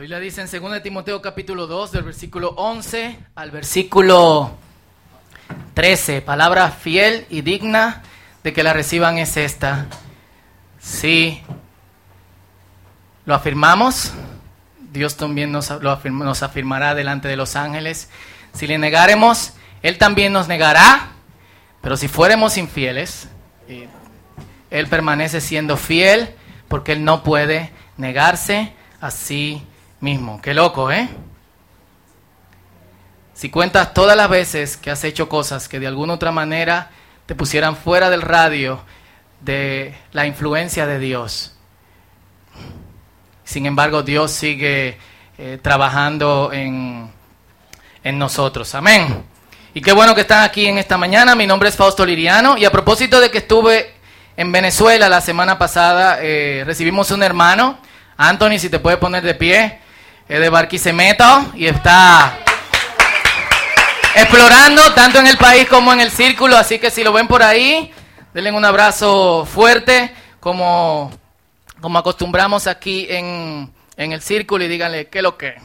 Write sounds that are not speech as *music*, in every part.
La Biblia dice en 2 Timoteo capítulo 2, del versículo 11 al versículo 13, palabra fiel y digna de que la reciban es esta. Si lo afirmamos, Dios también nos, nos afirmará delante de los ángeles. Si le negaremos, Él también nos negará. Pero si fuéramos infieles, eh, Él permanece siendo fiel porque Él no puede negarse a sí mismo. Qué loco, ¿eh? Si cuentas todas las veces que has hecho cosas que de alguna otra manera te pusieran fuera del radio de la influencia de Dios. Sin embargo, Dios sigue eh, trabajando en, en nosotros. Amén. Y qué bueno que están aquí en esta mañana. Mi nombre es Fausto Liriano. Y a propósito de que estuve en Venezuela la semana pasada, eh, recibimos un hermano. Anthony, si te puedes poner de pie. Es de Barquisimeto y está explorando tanto en el país como en el círculo. Así que si lo ven por ahí, denle un abrazo fuerte como, como acostumbramos aquí en, en el círculo y díganle qué lo que.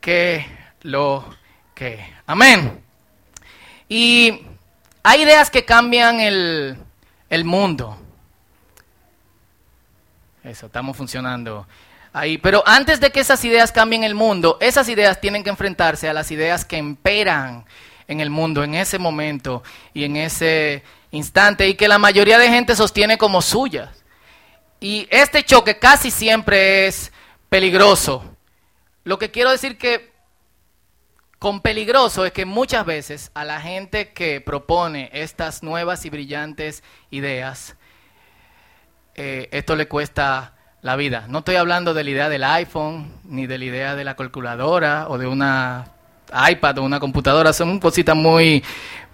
Qué lo que. Amén. Y hay ideas que cambian el, el mundo. Eso, estamos funcionando Pero antes de que esas ideas cambien el mundo, esas ideas tienen que enfrentarse a las ideas que imperan en el mundo en ese momento y en ese instante y que la mayoría de gente sostiene como suyas. Y este choque casi siempre es peligroso. Lo que quiero decir que con peligroso es que muchas veces a la gente que propone estas nuevas y brillantes ideas, eh, esto le cuesta la vida. No estoy hablando de la idea del iPhone, ni de la idea de la calculadora o de una iPad o una computadora. Son cositas muy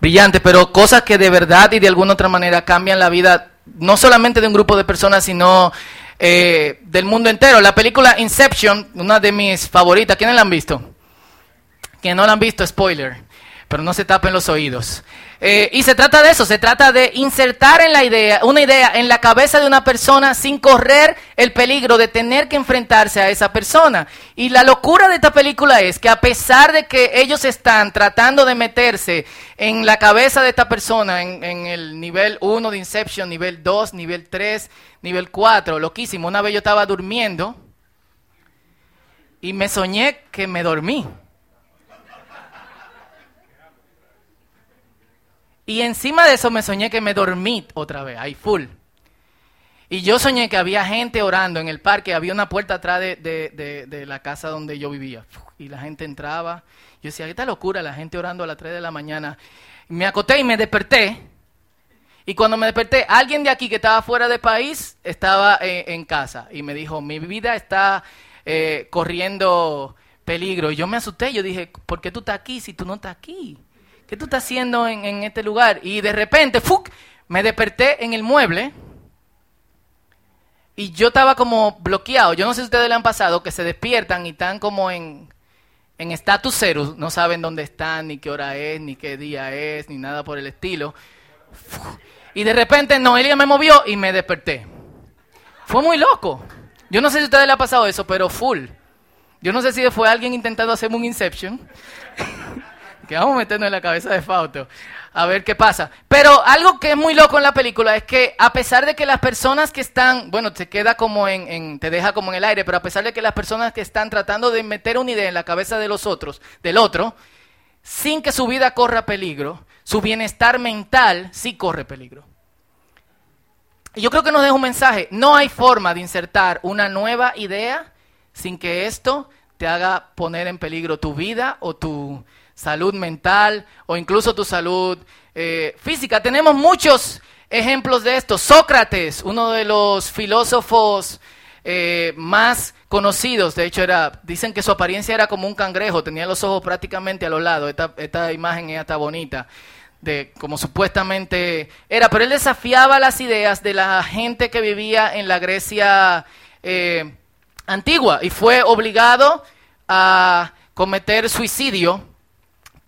brillantes, pero cosas que de verdad y de alguna otra manera cambian la vida, no solamente de un grupo de personas, sino eh, del mundo entero. La película Inception, una de mis favoritas, ¿quiénes la han visto? Que no la han visto, spoiler, pero no se tapen los oídos. Eh, y se trata de eso, se trata de insertar en la idea, una idea en la cabeza de una persona sin correr el peligro de tener que enfrentarse a esa persona. Y la locura de esta película es que a pesar de que ellos están tratando de meterse en la cabeza de esta persona, en, en el nivel 1 de Inception, nivel 2, nivel 3, nivel 4, loquísimo, una vez yo estaba durmiendo y me soñé que me dormí. Y encima de eso me soñé que me dormí otra vez, ahí full. Y yo soñé que había gente orando en el parque, había una puerta atrás de, la casa donde yo vivía. Y la gente entraba. Yo decía, esta locura, la gente orando a las 3 de la mañana. Me acoté y me desperté. Y cuando me desperté, alguien de aquí que estaba fuera de país estaba eh, en casa. Y me dijo, mi vida está eh, corriendo peligro. Y yo me asusté, yo dije, ¿por qué tú estás aquí si tú no estás aquí? ¿Qué tú estás haciendo en, este lugar? Y de repente, ¡fuc! me desperté en el mueble y yo estaba como bloqueado. Yo no sé si ustedes le han pasado que se despiertan y están como en en status cero, no saben dónde están, ni qué hora es, ni qué día es, ni nada por el estilo. Y de repente Noelia me movió y me desperté. Fue muy loco. Yo no sé si a ustedes le ha pasado eso, pero full. Yo no sé si fue alguien intentando hacerme un Inception. *laughs* que vamos metiendo en la cabeza de Fausto. A ver qué pasa. Pero algo que es muy loco en la película es que a pesar de que las personas que están, bueno, te queda como en, te deja como en el aire, pero a pesar de que las personas que están tratando de meter una idea en la cabeza de los otros, del otro, sin que su vida corra peligro, su bienestar mental sí corre peligro. Y yo creo que nos deja un mensaje. No hay forma de insertar una nueva idea sin que esto te haga poner en peligro tu vida o tu salud mental o incluso tu salud eh, física. Tenemos muchos ejemplos de esto. Sócrates, uno de los filósofos eh, más conocidos, de hecho era, dicen que su apariencia era como un cangrejo, tenía los ojos prácticamente a los lados, esta, esta imagen está bonita de como supuestamente era, pero él desafiaba las ideas de la gente que vivía en la Grecia eh, antigua y fue obligado a cometer suicidio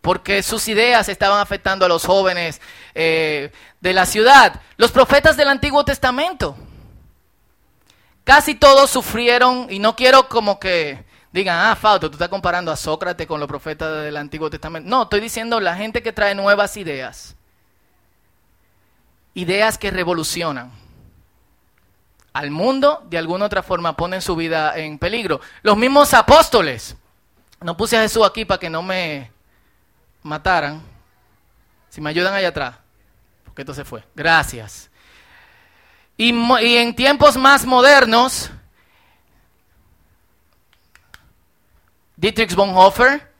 porque sus ideas estaban afectando a los jóvenes eh, de la ciudad. Los profetas del Antiguo Testamento casi todos sufrieron, y no quiero como que digan, ah, Fausto, tú estás comparando a Sócrates con los profetas del Antiguo Testamento. No, estoy diciendo la gente que trae nuevas ideas. Ideas que revolucionan al mundo, de alguna otra forma ponen su vida en peligro. Los mismos apóstoles. No puse a Jesús aquí para que no me mataran. Si me ayudan allá atrás. Porque esto se fue. Gracias. Y, en tiempos más modernos, Dietrich Bonhoeffer,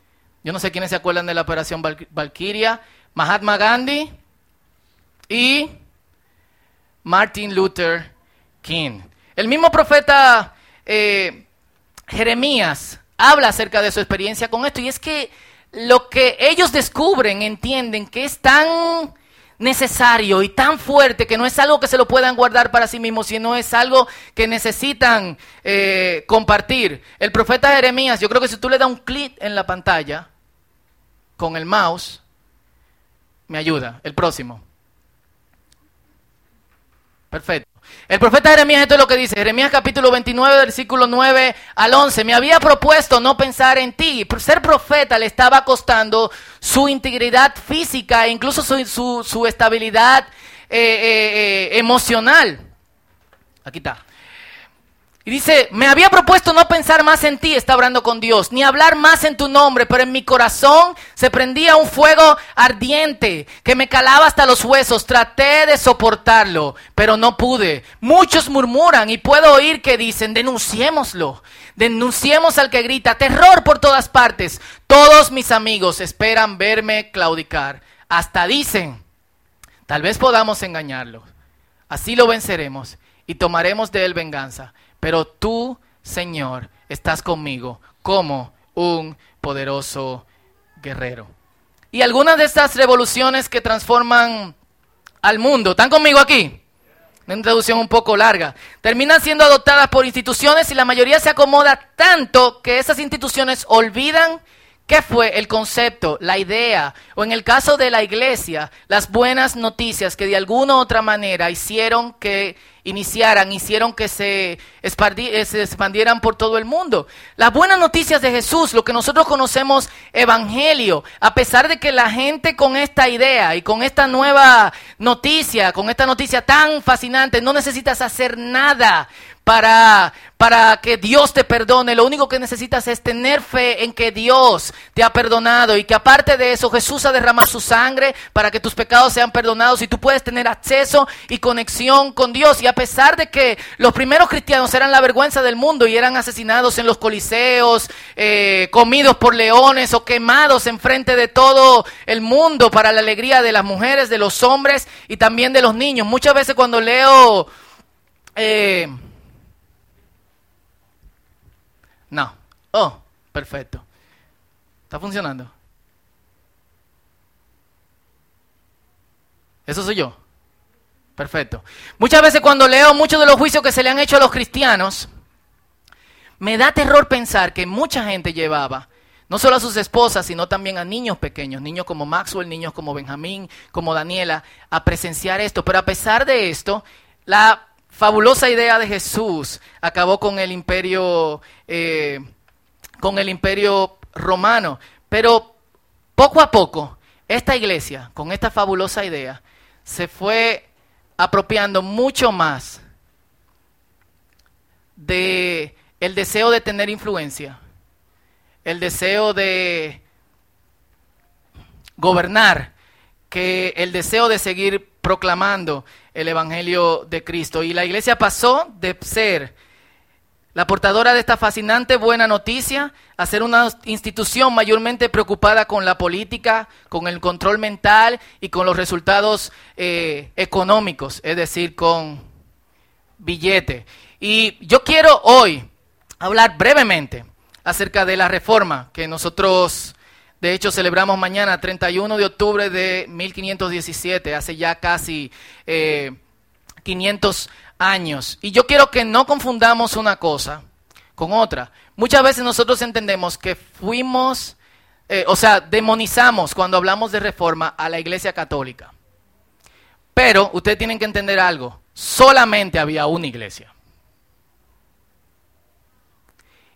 yo no sé quiénes se acuerdan de la operación Valkyria, Mahatma Gandhi y Martin Luther King. El mismo profeta eh, Jeremías habla acerca de su experiencia con esto y es que lo que ellos descubren, entienden que es tan necesario y tan fuerte que no es algo que se lo puedan guardar para sí mismos, sino es algo que necesitan eh, compartir. El profeta Jeremías, yo creo que si tú le das un clic en la pantalla con el mouse, me ayuda. El próximo. Perfecto. El profeta Jeremías, esto es lo que dice, Jeremías capítulo 29, versículo 9 al 11, me había propuesto no pensar en ti. Ser profeta le estaba costando su integridad física e incluso su, estabilidad eh, eh, eh, emocional. Aquí está. Y dice, me había propuesto no pensar más en ti, está hablando con Dios, ni hablar más en tu nombre, pero en mi corazón se prendía un fuego ardiente que me calaba hasta los huesos. Traté de soportarlo, pero no pude. Muchos murmuran y puedo oír que dicen, denunciémoslo, denunciemos al que grita, terror por todas partes. Todos mis amigos esperan verme claudicar. Hasta dicen, tal vez podamos engañarlo. Así lo venceremos y tomaremos de él venganza pero tú, Señor, estás conmigo como un poderoso guerrero. Y algunas de estas revoluciones que transforman al mundo, ¿están conmigo aquí? Una introducción un poco larga. Terminan siendo adoptadas por instituciones y la mayoría se acomoda tanto que esas instituciones olvidan qué fue el concepto, la idea, o en el caso de la iglesia, las buenas noticias que de alguna u otra manera hicieron que iniciaran, hicieron que se, eh, se expandieran por todo el mundo. Las buenas noticias de Jesús, lo que nosotros conocemos evangelio, a pesar de que la gente con esta idea y con esta nueva noticia, con esta noticia tan fascinante, no necesitas hacer nada para, para que Dios te perdone. Lo único que necesitas es tener fe en que Dios te ha perdonado y que aparte de eso Jesús ha derramado su sangre para que tus pecados sean perdonados y tú puedes tener acceso y conexión con Dios. Y a pesar de que los primeros cristianos eran la vergüenza del mundo y eran asesinados en los coliseos, eh, comidos por leones o quemados enfrente de todo el mundo para la alegría de las mujeres, de los hombres y también de los niños. Muchas veces cuando leo... Eh, no. Oh, perfecto. ¿Está funcionando? Eso soy yo. Perfecto. Muchas veces cuando leo muchos de los juicios que se le han hecho a los cristianos, me da terror pensar que mucha gente llevaba, no solo a sus esposas, sino también a niños pequeños, niños como Maxwell, niños como Benjamín, como Daniela, a presenciar esto. Pero a pesar de esto, la fabulosa idea de Jesús acabó con el imperio, eh, con el imperio romano. Pero poco a poco, esta iglesia, con esta fabulosa idea, se fue apropiando mucho más de el deseo de tener influencia, el deseo de gobernar, que el deseo de seguir proclamando el Evangelio de Cristo. Y la iglesia pasó de ser la portadora de esta fascinante buena noticia a ser una institución mayormente preocupada con la política, con el control mental y con los resultados eh, económicos, es decir, con billete. Y yo quiero hoy hablar brevemente acerca de la reforma que nosotros de hecho, celebramos mañana, 31 de octubre de 1517, hace ya casi 500 eh, años. Y yo quiero que no confundamos una cosa con otra. Muchas veces nosotros entendemos que fuimos, eh, o sea, demonizamos cuando hablamos de reforma a la Iglesia Católica. Pero ustedes tienen que entender algo, solamente había una iglesia.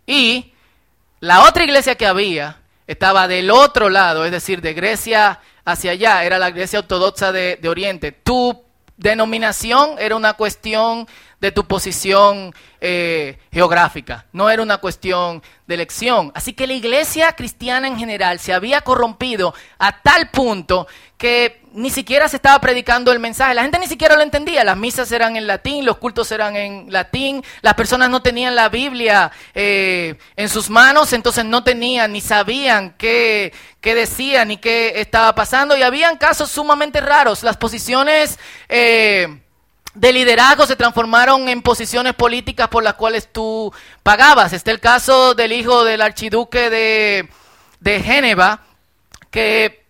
Y la otra iglesia que había estaba del otro lado, es decir, de Grecia hacia allá, era la iglesia ortodoxa de, de Oriente. Tu denominación era una cuestión de tu posición eh, geográfica, no era una cuestión de elección. Así que la iglesia cristiana en general se había corrompido a tal punto que ni siquiera se estaba predicando el mensaje, la gente ni siquiera lo entendía, las misas eran en latín, los cultos eran en latín, las personas no tenían la Biblia eh, en sus manos, entonces no tenían ni sabían qué, qué decían ni qué estaba pasando. Y habían casos sumamente raros, las posiciones... Eh, de liderazgo se transformaron en posiciones políticas por las cuales tú pagabas. Está el caso del hijo del archiduque de, de que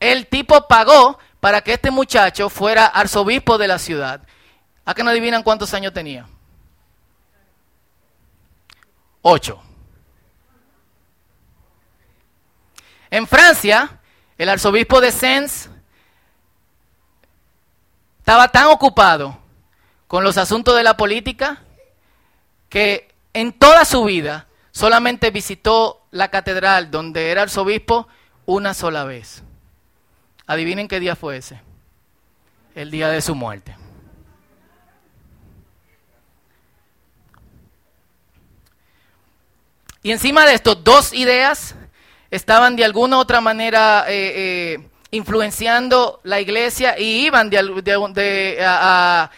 el tipo pagó para que este muchacho fuera arzobispo de la ciudad. ¿A qué no adivinan cuántos años tenía? Ocho. En Francia, el arzobispo de Sens estaba tan ocupado con los asuntos de la política que en toda su vida solamente visitó la catedral donde era arzobispo una sola vez. Adivinen qué día fue ese. El día de su muerte. Y encima de esto, dos ideas estaban de alguna u otra manera eh, eh, influenciando la iglesia y iban de, a,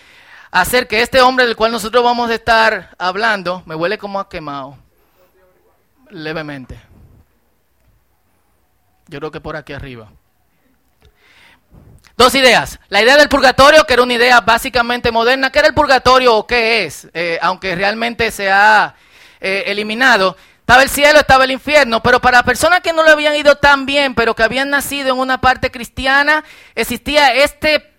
hacer que este hombre del cual nosotros vamos a estar hablando, me huele como a quemado, levemente. Yo creo que por aquí arriba. Dos ideas. La idea del purgatorio, que era una idea básicamente moderna. ¿Qué era el purgatorio o qué es? Eh, aunque realmente se ha eh, eliminado. Estaba el cielo, estaba el infierno, pero para personas que no lo habían ido tan bien, pero que habían nacido en una parte cristiana, existía este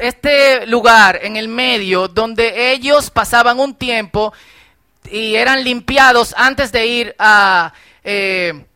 este lugar en el medio donde ellos pasaban un tiempo y eran limpiados antes de ir a, eh,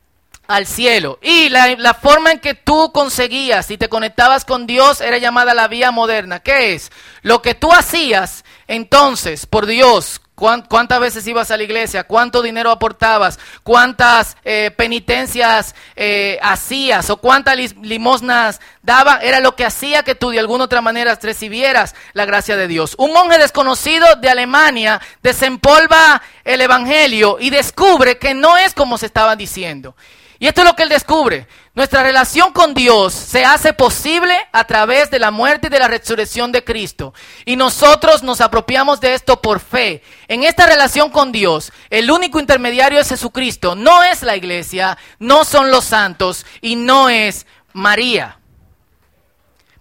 al cielo. Y la, la, forma en que tú conseguías y te conectabas con Dios era llamada la vía moderna. ¿Qué es? Lo que tú hacías entonces por Dios ¿Cuántas veces ibas a la iglesia? ¿Cuánto dinero aportabas? ¿Cuántas eh, penitencias eh, hacías? ¿O cuántas limosnas daba? Era lo que hacía que tú de alguna otra manera recibieras la gracia de Dios. Un monje desconocido de Alemania desempolva el Evangelio y descubre que no es como se estaba diciendo. Y esto es lo que él descubre. Nuestra relación con Dios se hace posible a través de la muerte y de la resurrección de Cristo. Y nosotros nos apropiamos de esto por fe. En esta relación con Dios, el único intermediario es Jesucristo. No es la iglesia, no son los santos y no es María.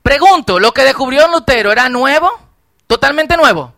Pregunto, ¿lo que descubrió Lutero era nuevo? ¿Totalmente nuevo?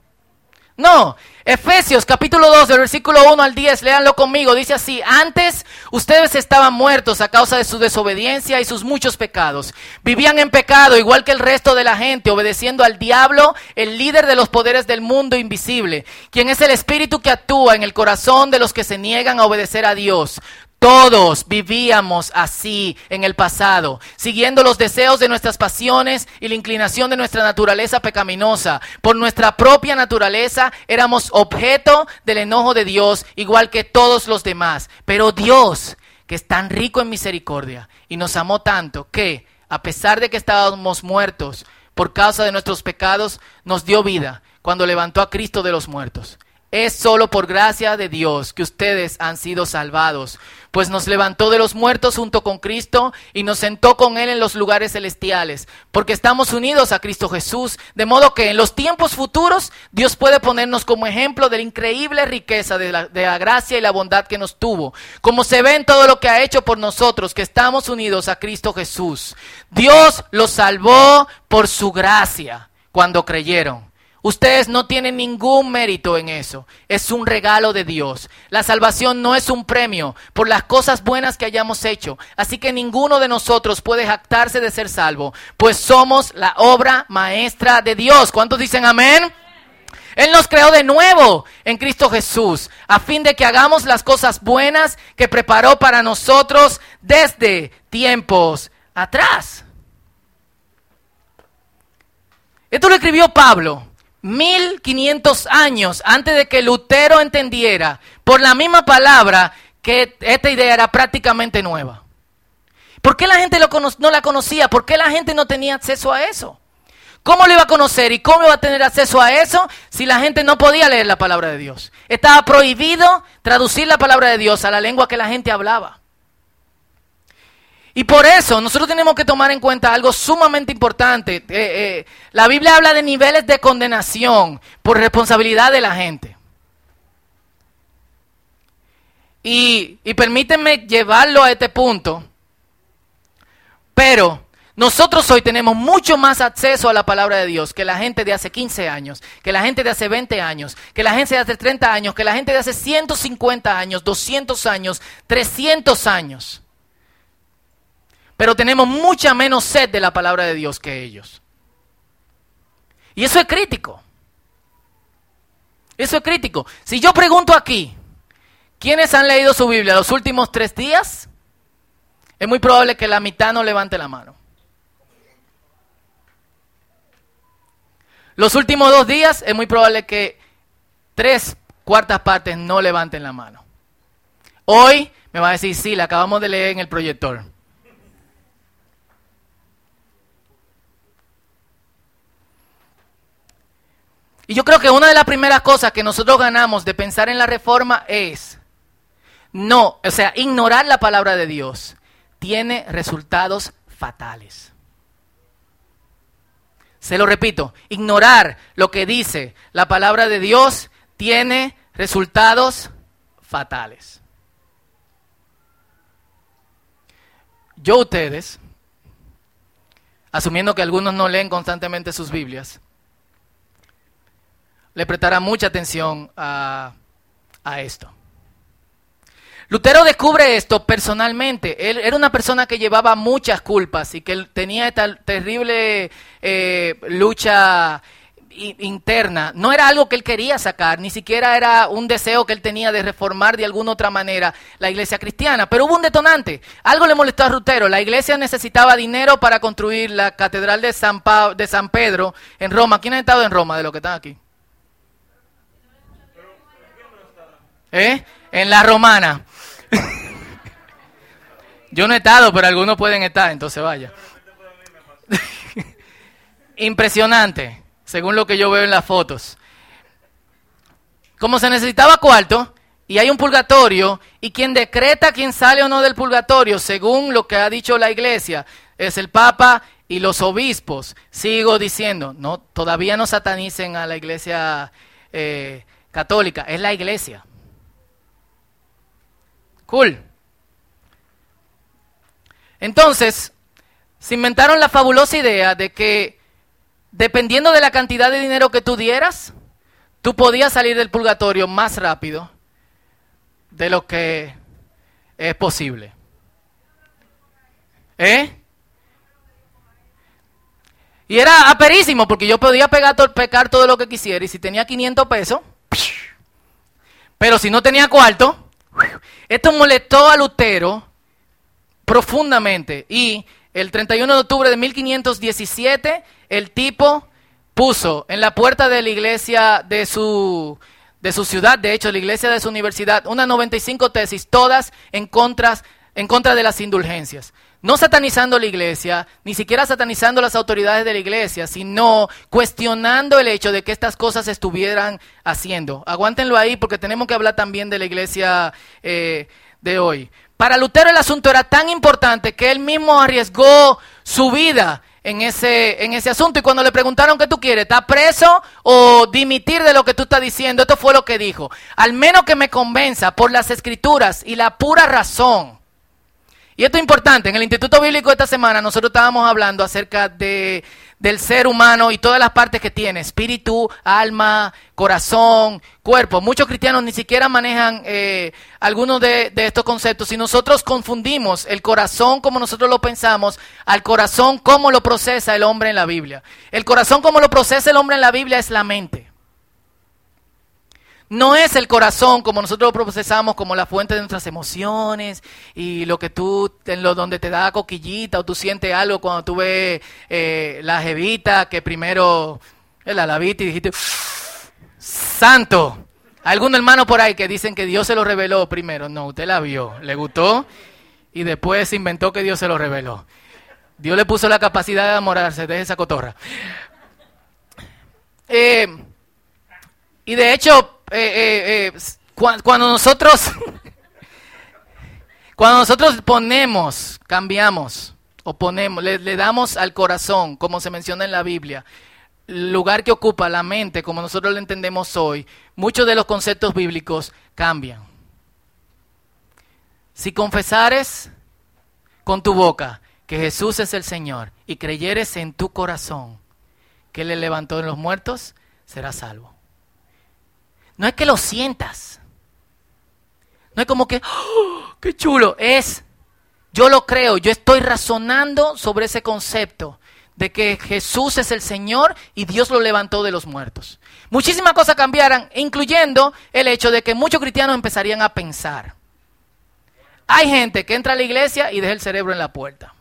No, Efesios capítulo 2, del versículo 1 al 10, léanlo conmigo, dice así, antes ustedes estaban muertos a causa de su desobediencia y sus muchos pecados. Vivían en pecado igual que el resto de la gente, obedeciendo al diablo, el líder de los poderes del mundo invisible, quien es el espíritu que actúa en el corazón de los que se niegan a obedecer a Dios. Todos vivíamos así en el pasado, siguiendo los deseos de nuestras pasiones y la inclinación de nuestra naturaleza pecaminosa. Por nuestra propia naturaleza éramos objeto del enojo de Dios, igual que todos los demás. Pero Dios, que es tan rico en misericordia y nos amó tanto, que, a pesar de que estábamos muertos por causa de nuestros pecados, nos dio vida cuando levantó a Cristo de los muertos. Es solo por gracia de Dios que ustedes han sido salvados, pues nos levantó de los muertos junto con Cristo y nos sentó con Él en los lugares celestiales, porque estamos unidos a Cristo Jesús, de modo que en los tiempos futuros Dios puede ponernos como ejemplo de la increíble riqueza de la, gracia y la bondad que nos tuvo, como se ve en todo lo que ha hecho por nosotros, que estamos unidos a Cristo Jesús. Dios los salvó por su gracia cuando creyeron. Ustedes no tienen ningún mérito en eso. Es un regalo de Dios. La salvación no es un premio por las cosas buenas que hayamos hecho. Así que ninguno de nosotros puede jactarse de ser salvo, pues somos la obra maestra de Dios. ¿Cuántos dicen amén? Él nos creó de nuevo en Cristo Jesús, a fin de que hagamos las cosas buenas que preparó para nosotros desde tiempos atrás. Esto lo escribió Pablo 1500 años antes de que Lutero entendiera por la misma palabra que esta idea era prácticamente nueva. ¿Por qué la gente no la conocía? ¿Por qué la gente no tenía acceso a eso? ¿Cómo lo iba a conocer y cómo iba a tener acceso a eso si la gente no podía leer la palabra de Dios? Estaba prohibido traducir la palabra de Dios a la lengua que la gente hablaba. Y por eso nosotros tenemos que tomar en cuenta algo sumamente importante. Eh, eh, la Biblia habla de niveles de condenación por responsabilidad de la gente. Y, y permítanme llevarlo a este punto. Pero nosotros hoy tenemos mucho más acceso a la palabra de Dios que la gente de hace 15 años, que la gente de hace 20 años, que la gente de hace 30 años, que la gente de hace 150 años, 200 años, 300 años pero tenemos mucha menos sed de la palabra de Dios que ellos. Y eso es crítico. Eso es crítico. Si yo pregunto aquí, ¿quiénes han leído su Biblia los últimos tres días? Es muy probable que la mitad no levante la mano. Los últimos dos días es muy probable que tres cuartas partes no levanten la mano. Hoy me va a decir, sí, la acabamos de leer en el proyector. Y yo creo que una de las primeras cosas que nosotros ganamos de pensar en la reforma es, no, o sea, ignorar la palabra de Dios tiene resultados fatales. Se lo repito, ignorar lo que dice la palabra de Dios tiene resultados fatales. Yo ustedes, asumiendo que algunos no leen constantemente sus Biblias, le prestará mucha atención a, esto. Lutero descubre esto personalmente. Él era una persona que llevaba muchas culpas y que tenía esta terrible eh, lucha interna. No era algo que él quería sacar, ni siquiera era un deseo que él tenía de reformar de alguna otra manera la iglesia cristiana. Pero hubo un detonante. Algo le molestó a Lutero. La iglesia necesitaba dinero para construir la catedral de San, de San Pedro en Roma. ¿Quién ha estado en Roma de los que están aquí? ¿Eh? En la romana. *laughs* Yo no he estado, pero algunos pueden estar, entonces vaya. *laughs* Impresionante, según lo que yo veo en las fotos. Como se necesitaba cuarto, y hay un purgatorio, y quien decreta quién sale o no del purgatorio, según lo que ha dicho la iglesia, es el Papa y los obispos. Sigo diciendo, no, todavía no satanicen a la iglesia eh, católica, es la iglesia. Cool. Entonces, se inventaron la fabulosa idea de que dependiendo de la cantidad de dinero que tú dieras, tú podías salir del purgatorio más rápido de lo que es posible. ¿Eh? Y era aperísimo porque yo podía pegar, pecar todo lo que quisiera y si tenía 500 pesos, pero si no tenía cuarto, esto molestó a Lutero profundamente y el 31 de octubre de 1517 el tipo puso en la puerta de la iglesia de su, de su ciudad, de hecho la iglesia de su universidad, unas 95 tesis, todas en contra, en contra de las indulgencias. No satanizando la iglesia, ni siquiera satanizando las autoridades de la iglesia, sino cuestionando el hecho de que estas cosas estuvieran haciendo. Aguántenlo ahí porque tenemos que hablar también de la iglesia eh, de hoy. Para Lutero el asunto era tan importante que él mismo arriesgó su vida en ese, en ese asunto. Y cuando le preguntaron qué tú quieres, ¿estás preso o dimitir de lo que tú estás diciendo? Esto fue lo que dijo. Al menos que me convenza por las escrituras y la pura razón y esto es importante, en el Instituto Bíblico esta semana nosotros estábamos hablando acerca de, del ser humano y todas las partes que tiene, espíritu, alma, corazón, cuerpo. Muchos cristianos ni siquiera manejan eh, algunos de, de estos conceptos y nosotros confundimos el corazón como nosotros lo pensamos al corazón como lo procesa el hombre en la Biblia. El corazón como lo procesa el hombre en la Biblia es la mente. No es el corazón como nosotros lo procesamos como la fuente de nuestras emociones y lo que tú, en lo donde te da coquillita o tú sientes algo cuando tú ves eh, la jevita que primero La viste y dijiste, santo. Algún hermano por ahí que dicen que Dios se lo reveló primero. No, usted la vio, le gustó y después inventó que Dios se lo reveló. Dios le puso la capacidad de enamorarse de esa cotorra. Eh, y de hecho, eh, eh, cuando nosotros, *laughs* cuando nosotros ponemos, cambiamos, o ponemos, le, damos al corazón, como se menciona en la Biblia, lugar que ocupa la mente, como nosotros lo entendemos hoy, muchos de los conceptos bíblicos cambian. Si confesares con tu boca que Jesús es el Señor y creyeres en tu corazón que le levantó de los muertos, serás salvo. No es que lo sientas. No es como que, ¡oh, qué chulo. Es, yo lo creo, yo estoy razonando sobre ese concepto de que Jesús es el Señor y Dios lo levantó de los muertos. Muchísimas cosas cambiaran, incluyendo el hecho de que muchos cristianos empezarían a pensar. Hay gente que entra a la iglesia y deja el cerebro en la puerta.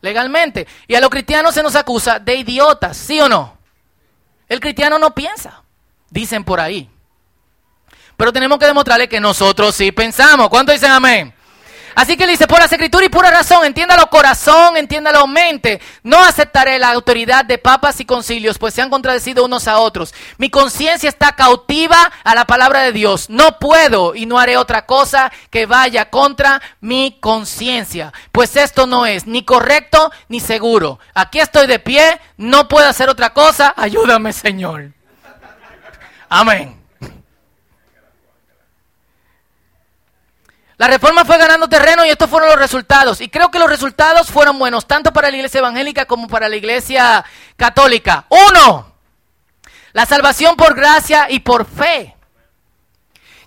Legalmente. Y a los cristianos se nos acusa de idiotas, ¿sí o no? El cristiano no piensa, dicen por ahí. Pero tenemos que demostrarle que nosotros sí pensamos. ¿Cuánto dicen amén? Así que le dice, por la escritura y pura razón, entiéndalo corazón, entiéndalo mente. No aceptaré la autoridad de papas y concilios, pues se han contradecido unos a otros. Mi conciencia está cautiva a la palabra de Dios. No puedo y no haré otra cosa que vaya contra mi conciencia, pues esto no es ni correcto ni seguro. Aquí estoy de pie, no puedo hacer otra cosa. Ayúdame, Señor. Amén. La reforma fue ganando terreno y estos fueron los resultados. Y creo que los resultados fueron buenos, tanto para la iglesia evangélica como para la iglesia católica. Uno, la salvación por gracia y por fe.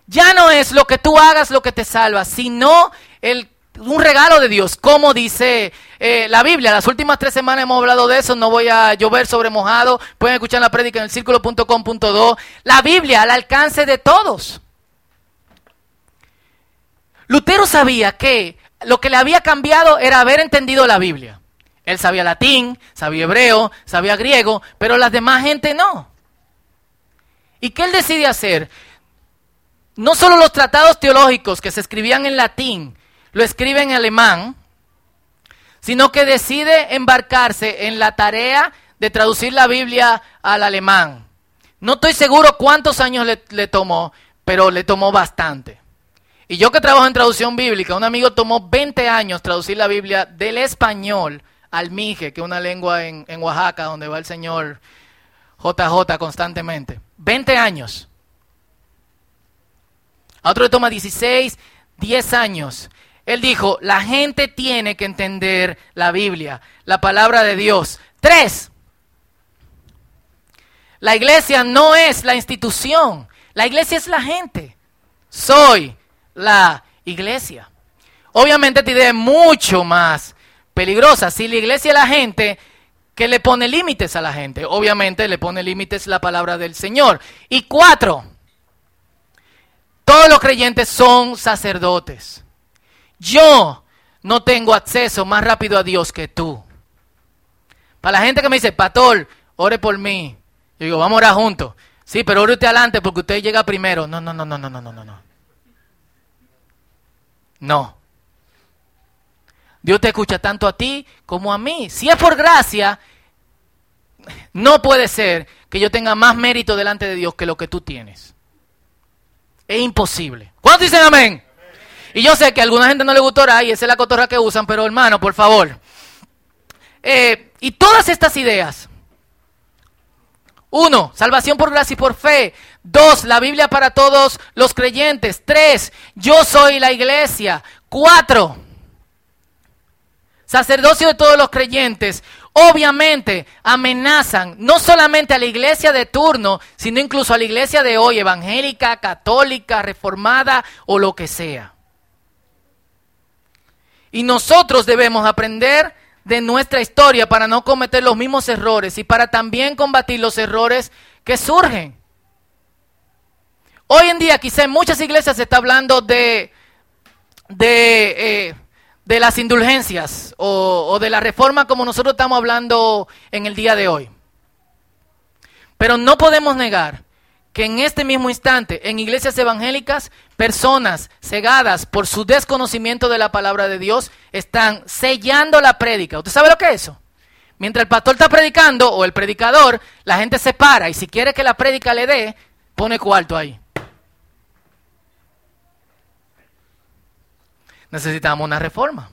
Ya no es lo que tú hagas lo que te salva, sino el, un regalo de Dios, como dice eh, la Biblia. Las últimas tres semanas hemos hablado de eso, no voy a llover sobre mojado. Pueden escuchar la prédica en el círculo.com.do. La Biblia al alcance de todos. Lutero sabía que lo que le había cambiado era haber entendido la Biblia. Él sabía latín, sabía hebreo, sabía griego, pero la demás gente no. ¿Y qué él decide hacer? No solo los tratados teológicos que se escribían en latín, lo escribe en alemán, sino que decide embarcarse en la tarea de traducir la Biblia al alemán. No estoy seguro cuántos años le, le tomó, pero le tomó bastante. Y yo que trabajo en traducción bíblica, un amigo tomó 20 años traducir la Biblia del español al mije, que es una lengua en, Oaxaca donde va el señor JJ constantemente. 20 años. A otro le toma 16, 10 años. Él dijo, la gente tiene que entender la Biblia, la palabra de Dios. Tres, la iglesia no es la institución, la iglesia es la gente. Soy la iglesia. Obviamente esta idea es mucho más peligrosa. Si la iglesia es la gente que le pone límites a la gente, obviamente le pone límites la palabra del Señor. Y cuatro, todos los creyentes son sacerdotes. Yo no tengo acceso más rápido a Dios que tú. Para la gente que me dice, pastor, ore por mí. Yo digo, vamos a orar juntos. Sí, pero ore usted adelante porque usted llega primero. No, no, no, no, no, no, no, no. No. Dios te escucha tanto a ti como a mí. Si es por gracia, no puede ser que yo tenga más mérito delante de Dios que lo que tú tienes. Es imposible. ¿Cuántos dicen amén? Y yo sé que a alguna gente no le gustó y esa es la cotorra que usan, pero hermano, por favor. Eh, y todas estas ideas. Uno, salvación por gracia y por fe. Dos, la Biblia para todos los creyentes. Tres, yo soy la iglesia. Cuatro, sacerdocio de todos los creyentes. Obviamente amenazan no solamente a la iglesia de turno, sino incluso a la iglesia de hoy, evangélica, católica, reformada o lo que sea. Y nosotros debemos aprender de nuestra historia para no cometer los mismos errores y para también combatir los errores que surgen. Hoy en día quizá en muchas iglesias se está hablando de, de, eh, de las indulgencias o, o de la reforma como nosotros estamos hablando en el día de hoy. Pero no podemos negar que en este mismo instante, en iglesias evangélicas, personas cegadas por su desconocimiento de la palabra de Dios están sellando la prédica. ¿Usted sabe lo que es eso? Mientras el pastor está predicando o el predicador, la gente se para y si quiere que la prédica le dé, pone cuarto ahí. Necesitamos una reforma.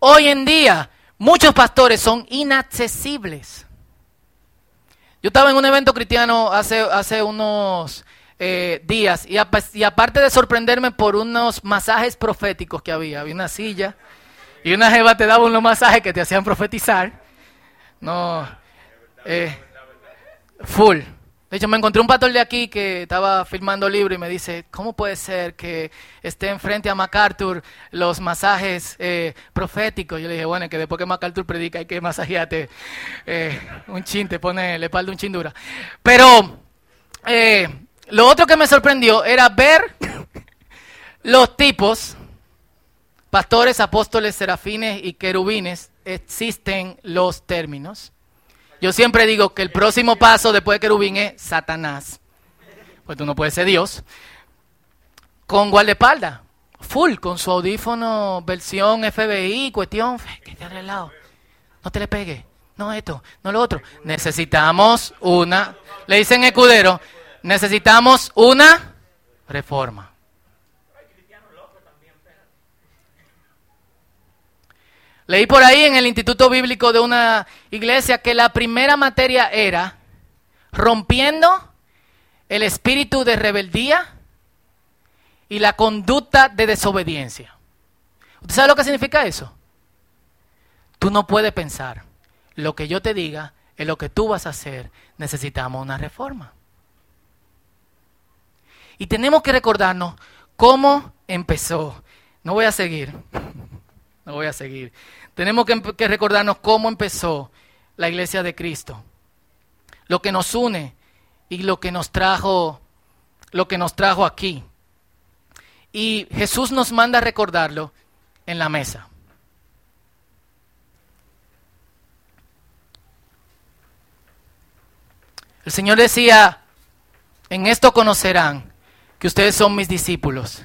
Hoy en día, muchos pastores son inaccesibles. Yo estaba en un evento cristiano hace, hace unos eh, días y, aparte de sorprenderme por unos masajes proféticos que había, había una silla y una jeva te daba unos masajes que te hacían profetizar. No, eh, full. De hecho, me encontré un pastor de aquí que estaba filmando libro y me dice, ¿cómo puede ser que esté enfrente a MacArthur los masajes eh, proféticos? Yo le dije, bueno, que después que MacArthur predica hay que masajearte eh, un chin, te pone la espalda un chin dura. Pero eh, lo otro que me sorprendió era ver los tipos, pastores, apóstoles, serafines y querubines, existen los términos yo siempre digo que el próximo paso después de querubín es Satanás. Pues tú no puedes ser Dios. Con guardaespaldas, full, con su audífono, versión FBI, cuestión, que te al lado. No te le pegue. No esto, no lo otro. Necesitamos una, le dicen escudero, necesitamos una reforma. Leí por ahí en el Instituto Bíblico de una iglesia que la primera materia era rompiendo el espíritu de rebeldía y la conducta de desobediencia. ¿Usted sabe lo que significa eso? Tú no puedes pensar, lo que yo te diga es lo que tú vas a hacer, necesitamos una reforma. Y tenemos que recordarnos cómo empezó. No voy a seguir. No voy a seguir. Tenemos que, recordarnos cómo empezó la iglesia de Cristo. Lo que nos une y lo que nos trajo, lo que nos trajo aquí. Y Jesús nos manda a recordarlo en la mesa. El Señor decía, en esto conocerán que ustedes son mis discípulos,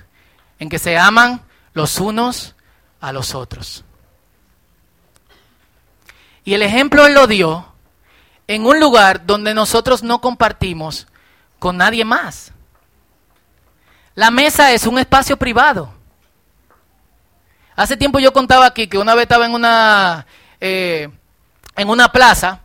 en que se aman los unos a los otros. Y el ejemplo Él lo dio en un lugar donde nosotros no compartimos con nadie más. La mesa es un espacio privado. Hace tiempo yo contaba aquí que una vez estaba en una, eh, en una plaza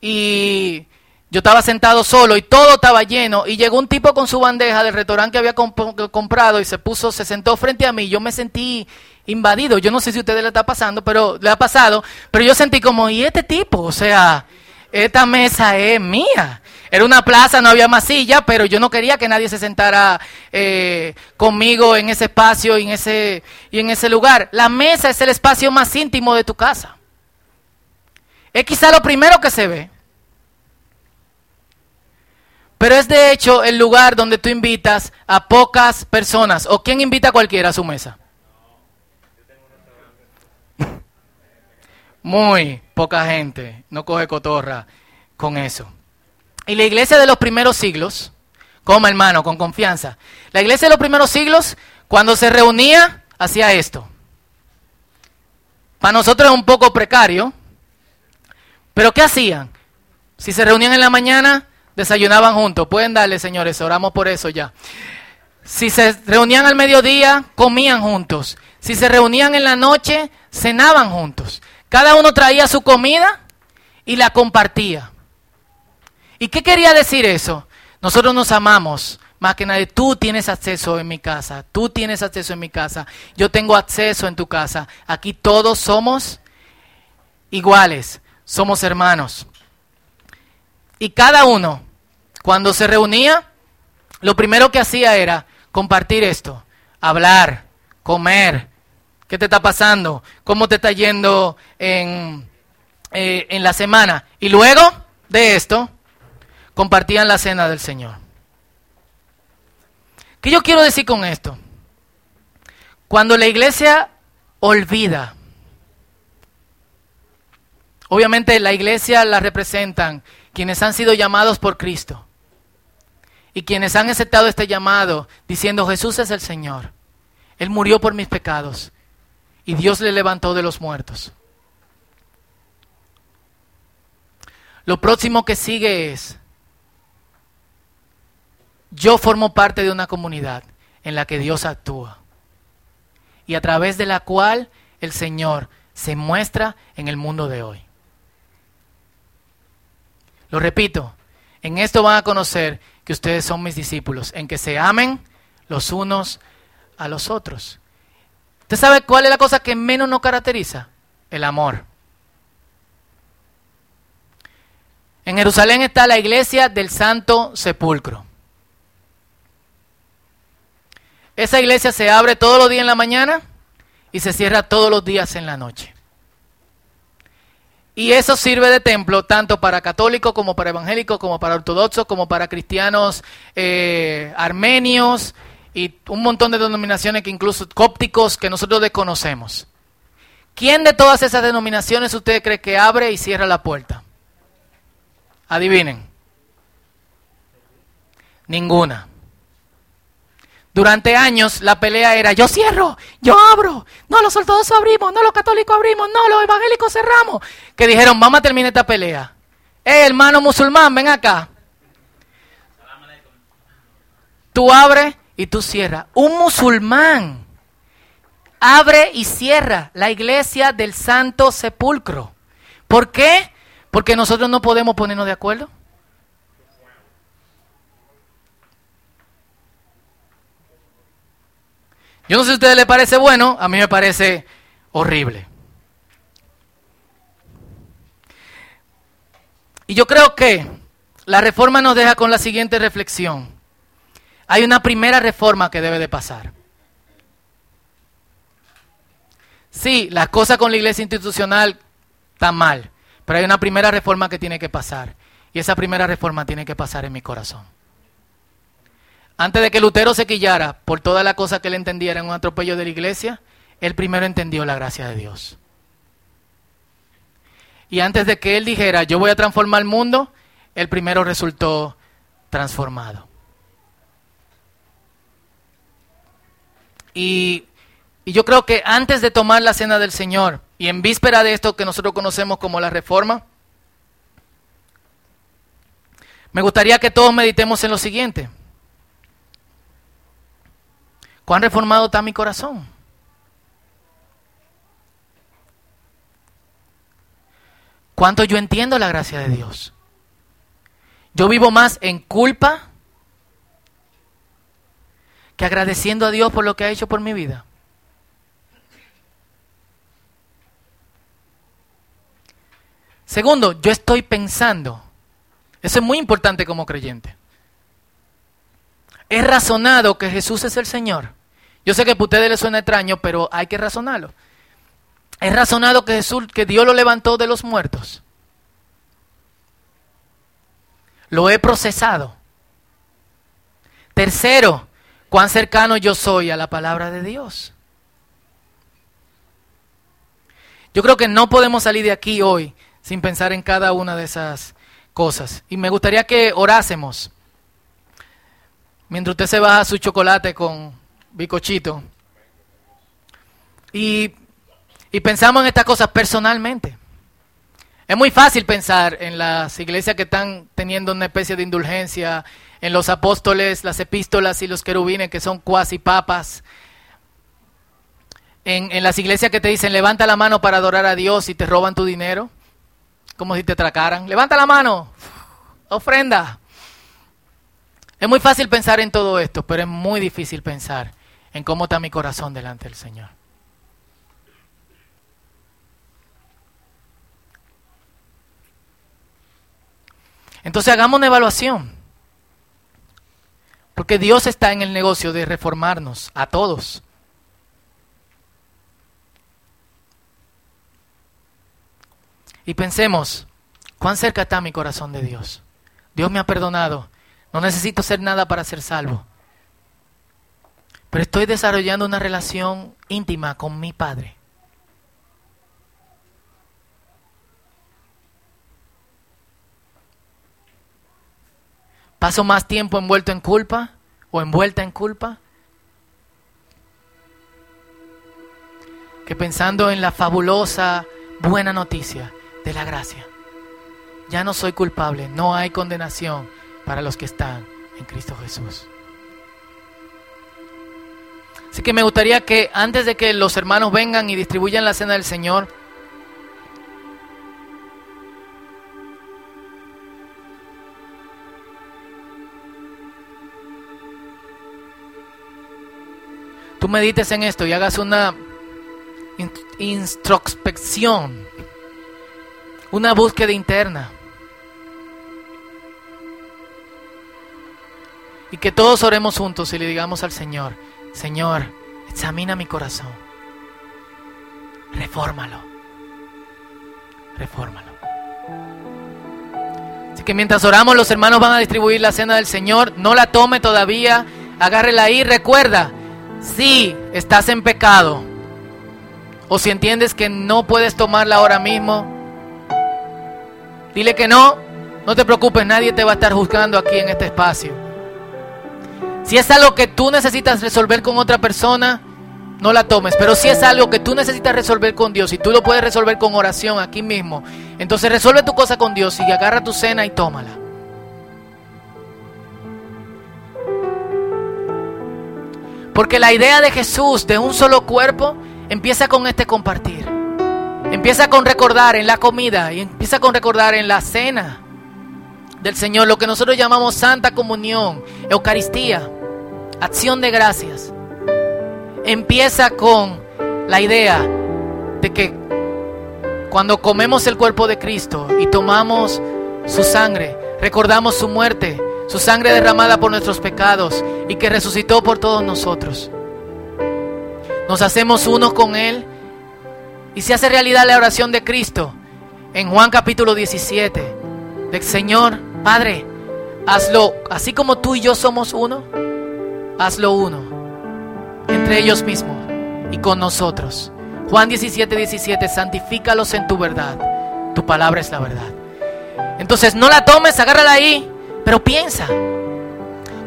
y yo estaba sentado solo y todo estaba lleno y llegó un tipo con su bandeja del restaurante que había comprado y se puso, se sentó frente a mí. Yo me sentí invadido. Yo no sé si a ustedes le está pasando, pero le ha pasado, pero yo sentí como, ¿y este tipo? O sea, esta mesa es mía. Era una plaza, no había masilla, pero yo no quería que nadie se sentara eh, conmigo en ese espacio y en ese, y en ese lugar. La mesa es el espacio más íntimo de tu casa. Es quizá lo primero que se ve. Pero es de hecho el lugar donde tú invitas a pocas personas. ¿O quién invita a cualquiera a su mesa? Muy poca gente no coge cotorra con eso. Y la iglesia de los primeros siglos, como hermano, con confianza, la iglesia de los primeros siglos, cuando se reunía, hacía esto. Para nosotros es un poco precario, pero ¿qué hacían? Si se reunían en la mañana, desayunaban juntos. Pueden darle, señores, oramos por eso ya. Si se reunían al mediodía, comían juntos. Si se reunían en la noche, cenaban juntos. Cada uno traía su comida y la compartía. ¿Y qué quería decir eso? Nosotros nos amamos más que nadie. Tú tienes acceso en mi casa, tú tienes acceso en mi casa, yo tengo acceso en tu casa. Aquí todos somos iguales, somos hermanos. Y cada uno, cuando se reunía, lo primero que hacía era compartir esto, hablar, comer, ¿Qué te está pasando? ¿Cómo te está yendo en, eh, en la semana? Y luego de esto, compartían la cena del Señor. ¿Qué yo quiero decir con esto? Cuando la iglesia olvida, obviamente la iglesia la representan quienes han sido llamados por Cristo y quienes han aceptado este llamado diciendo Jesús es el Señor. Él murió por mis pecados y Dios le levantó de los muertos. Lo próximo que sigue es, yo formo parte de una comunidad en la que Dios actúa y a través de la cual el Señor se muestra en el mundo de hoy. Lo repito, en esto van a conocer que ustedes son mis discípulos, en que se amen los unos a los otros. ¿Usted sabe cuál es la cosa que menos nos caracteriza? El amor. En Jerusalén está la iglesia del Santo Sepulcro. Esa iglesia se abre todos los días en la mañana y se cierra todos los días en la noche. Y eso sirve de templo tanto para católicos como para evangélicos, como para ortodoxos, como para cristianos eh, armenios y un montón de denominaciones que incluso cópticos que nosotros desconocemos. ¿Quién de todas esas denominaciones usted cree que abre y cierra la puerta? Adivinen. Ninguna. Durante años la pelea era yo cierro, yo abro, no los ortodoxos abrimos, no los católicos abrimos, no los evangélicos cerramos. Que dijeron, vamos a terminar esta pelea. Eh, hermano musulmán, ven acá. Tú abres y tú cierras. Un musulmán abre y cierra la iglesia del Santo Sepulcro. ¿Por qué? Porque nosotros no podemos ponernos de acuerdo. Yo no sé si a ustedes les parece bueno, a mí me parece horrible. Y yo creo que la reforma nos deja con la siguiente reflexión. Hay una primera reforma que debe de pasar. Sí, las cosas con la iglesia institucional están mal. Pero hay una primera reforma que tiene que pasar. Y esa primera reforma tiene que pasar en mi corazón. Antes de que Lutero se quillara por toda la cosa que él entendiera en un atropello de la iglesia, él primero entendió la gracia de Dios. Y antes de que él dijera, yo voy a transformar el mundo, él primero resultó transformado. Y, yo creo que antes de tomar la cena del Señor, y en víspera de esto que nosotros conocemos como la reforma, me gustaría que todos meditemos en lo siguiente. ¿Cuán reformado está mi corazón? ¿Cuánto yo entiendo la gracia de Dios? Yo vivo más en culpa que agradeciendo a Dios por lo que ha hecho por mi vida. Segundo, yo estoy pensando. Eso es muy importante como creyente. Es razonado que Jesús es el Señor. Yo sé que a ustedes les suena extraño, pero hay que razonarlo. Es razonado que Jesús, que Dios lo levantó de los muertos. Lo he procesado. Tercero, cuán cercano yo soy a la palabra de Dios. Yo creo que no podemos salir de aquí hoy sin pensar en cada una de esas cosas. Y me gustaría que orásemos. Mientras usted se baja su chocolate con bicochito. Y, y pensamos en estas cosas personalmente. Es muy fácil pensar en las iglesias que están teniendo una especie de indulgencia, en los apóstoles, las epístolas y los querubines que son cuasi papas, en, en, las iglesias que te dicen levanta la mano para adorar a Dios y te roban tu dinero como si te atracaran. Levanta la mano, ofrenda. Es muy fácil pensar en todo esto, pero es muy difícil pensar en cómo está mi corazón delante del Señor. Entonces hagamos una evaluación. Porque Dios está en el negocio de reformarnos a todos. Y pensemos, ¿cuán cerca está mi corazón de Dios? Dios me ha perdonado. No necesito hacer nada para ser salvo. pero estoy desarrollando una relación íntima con mi Padre. ¿Paso más tiempo envuelto en culpa o envuelta en culpa? Que pensando en la fabulosa buena noticia de la gracia. Ya no soy culpable, no hay condenación para los que están en Cristo Jesús. Así que me gustaría que antes de que los hermanos vengan y distribuyan la cena del Señor, tú medites en esto y hagas una introspección, una búsqueda interna. Y que todos oremos juntos y le digamos al Señor, Señor, examina mi corazón, refórmalo, refórmalo. Así que mientras oramos los hermanos van a distribuir la cena del Señor, no la tome todavía, agárrela ahí, recuerda, si estás en pecado o si entiendes que no puedes tomarla ahora mismo, dile que no, no te preocupes, nadie te va a estar juzgando aquí en este espacio. Si es algo que tú necesitas resolver con otra persona, no la tomes. Pero si es algo que tú necesitas resolver con Dios y tú lo puedes resolver con oración aquí mismo, entonces resuelve tu cosa con Dios y agarra tu cena y tómala. Porque la idea de Jesús de un solo cuerpo empieza con este compartir. Empieza con recordar en la comida y empieza con recordar en la cena del Señor, lo que nosotros llamamos Santa Comunión, Eucaristía, acción de gracias. Empieza con la idea de que cuando comemos el cuerpo de Cristo y tomamos su sangre, recordamos su muerte, su sangre derramada por nuestros pecados y que resucitó por todos nosotros. Nos hacemos uno con Él y se hace realidad la oración de Cristo en Juan capítulo 17. Del Señor, Padre, hazlo así como tú y yo somos uno, hazlo uno entre ellos mismos y con nosotros. Juan 17, 17, santifícalos en tu verdad. Tu palabra es la verdad. Entonces no la tomes, agárrala ahí pero piensa,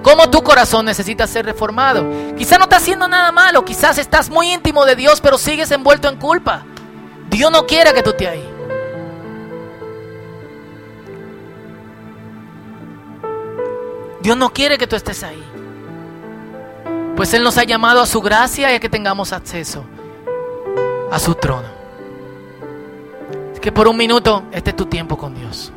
¿cómo tu corazón necesita ser reformado? Quizás no estás haciendo nada malo, quizás estás muy íntimo de Dios, pero sigues envuelto en culpa. Dios no quiere que tú estés ahí. Dios no quiere que tú estés ahí. Pues Él nos ha llamado a su gracia y a que tengamos acceso a su trono. Es que por un minuto este es tu tiempo con Dios.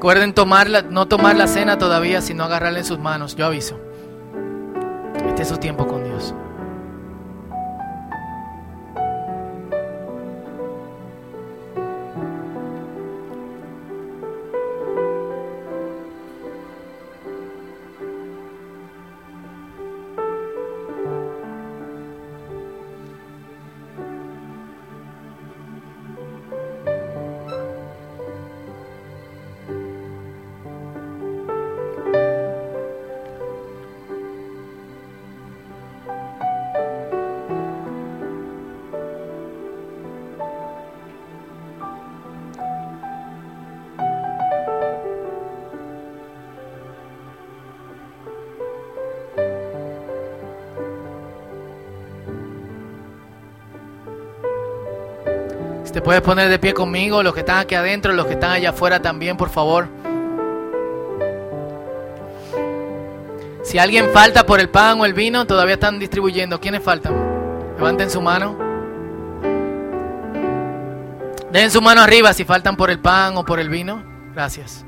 Recuerden tomarla, no tomar la cena todavía, sino agarrarla en sus manos. Yo aviso. Este es su tiempo con Dios. Te puedes poner de pie conmigo, los que están aquí adentro, los que están allá afuera también, por favor. Si alguien falta por el pan o el vino, todavía están distribuyendo. ¿Quiénes faltan? Levanten su mano. Den su mano arriba si faltan por el pan o por el vino. Gracias.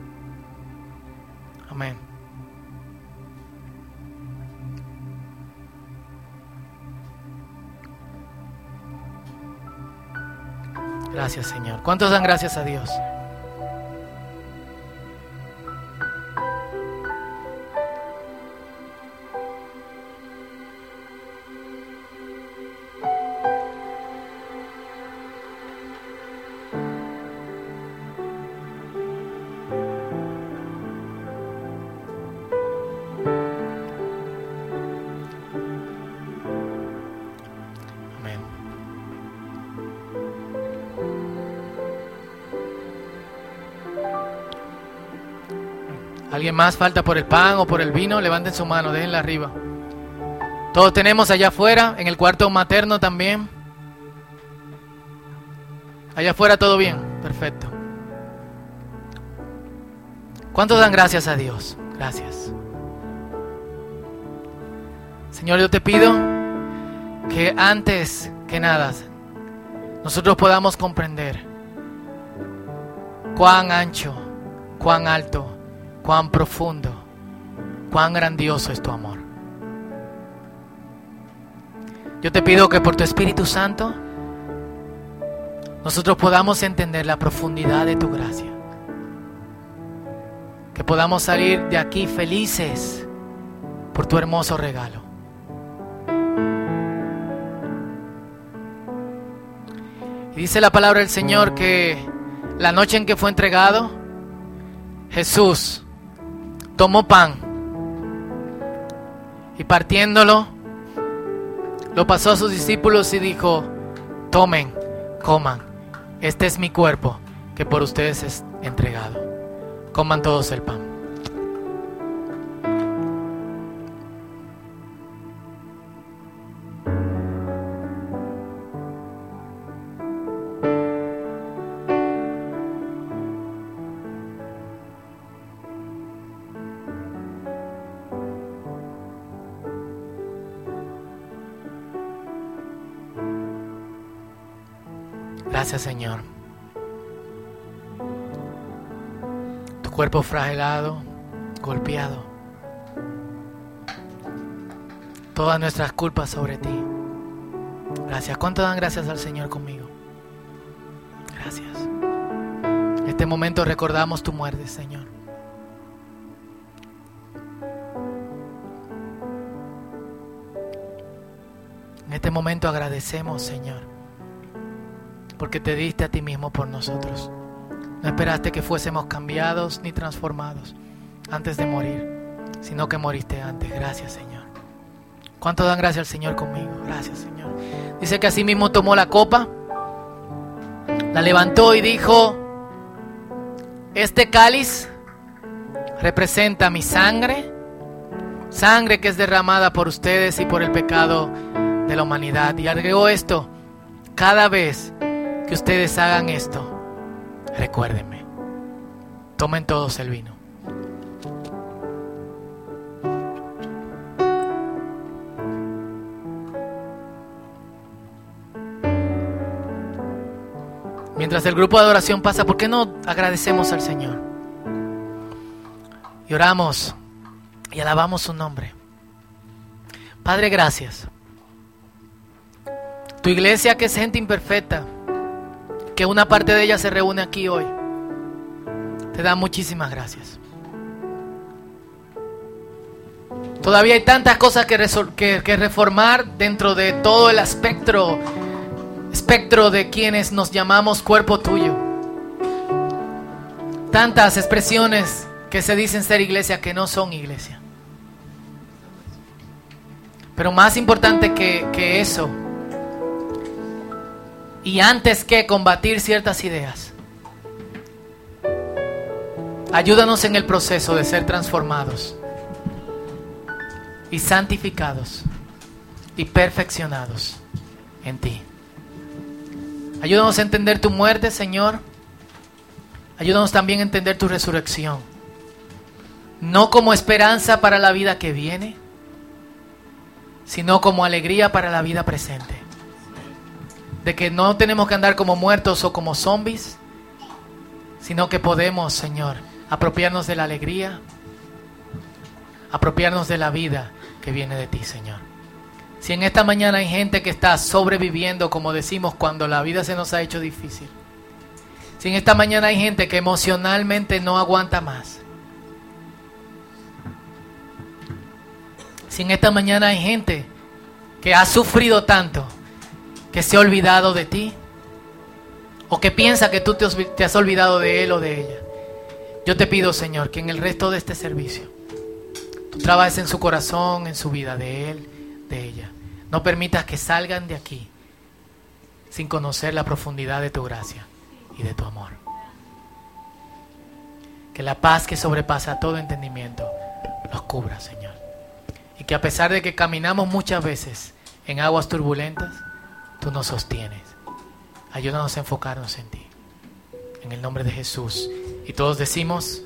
Gracias, Señor. ¿Cuántos dan gracias a Dios? ¿Alguien más falta por el pan o por el vino? Levanten su mano, déjenla arriba. Todos tenemos allá afuera, en el cuarto materno también. Allá afuera todo bien, perfecto. ¿Cuántos dan gracias a Dios? Gracias. Señor, yo te pido que antes que nada nosotros podamos comprender cuán ancho, cuán alto, cuán profundo, cuán grandioso es tu amor. Yo te pido que por tu Espíritu Santo nosotros podamos entender la profundidad de tu gracia. Que podamos salir de aquí felices por tu hermoso regalo. Y dice la palabra del Señor que la noche en que fue entregado, Jesús tomó pan y partiéndolo, lo pasó a sus discípulos y dijo, tomen, coman, este es mi cuerpo que por ustedes es entregado. Coman todos el pan. Señor. Tu cuerpo fragilado, golpeado. Todas nuestras culpas sobre ti. Gracias. ¿Cuánto dan gracias al Señor conmigo? Gracias. En este momento recordamos tu muerte, Señor. En este momento agradecemos, Señor porque te diste a ti mismo por nosotros. No esperaste que fuésemos cambiados ni transformados antes de morir, sino que moriste antes. Gracias, Señor. ¿Cuánto dan gracias al Señor conmigo? Gracias, Señor. Dice que así mismo tomó la copa, la levantó y dijo, este cáliz representa mi sangre, sangre que es derramada por ustedes y por el pecado de la humanidad. Y agregó esto, cada vez que ustedes hagan esto, recuérdenme. Tomen todos el vino. Mientras el grupo de adoración pasa, ¿por qué no agradecemos al Señor? Y oramos y alabamos su nombre. Padre, gracias. Tu iglesia que es gente imperfecta, que una parte de ella se reúne aquí hoy. Te da muchísimas gracias. Todavía hay tantas cosas que, que, reformar dentro de todo el espectro, espectro de quienes nos llamamos cuerpo tuyo. Tantas expresiones que se dicen ser iglesia que no son iglesia. Pero más importante que, que eso y antes que combatir ciertas ideas, ayúdanos en el proceso de ser transformados y santificados y perfeccionados en ti. Ayúdanos a entender tu muerte, Señor. Ayúdanos también a entender tu resurrección. No como esperanza para la vida que viene, sino como alegría para la vida presente de que no tenemos que andar como muertos o como zombies, sino que podemos, Señor, apropiarnos de la alegría, apropiarnos de la vida que viene de ti, Señor. Si en esta mañana hay gente que está sobreviviendo, como decimos, cuando la vida se nos ha hecho difícil. Si en esta mañana hay gente que emocionalmente no aguanta más. Si en esta mañana hay gente que ha sufrido tanto que se ha olvidado de ti o que piensa que tú te has olvidado de él o de ella. Yo te pido, Señor, que en el resto de este servicio tú trabajes en su corazón, en su vida, de él, de ella. No permitas que salgan de aquí sin conocer la profundidad de tu gracia y de tu amor. Que la paz que sobrepasa todo entendimiento nos cubra, Señor. Y que a pesar de que caminamos muchas veces en aguas turbulentas, tú nos sostienes. Ayúdanos a enfocarnos en ti. En el nombre de Jesús. Y todos decimos...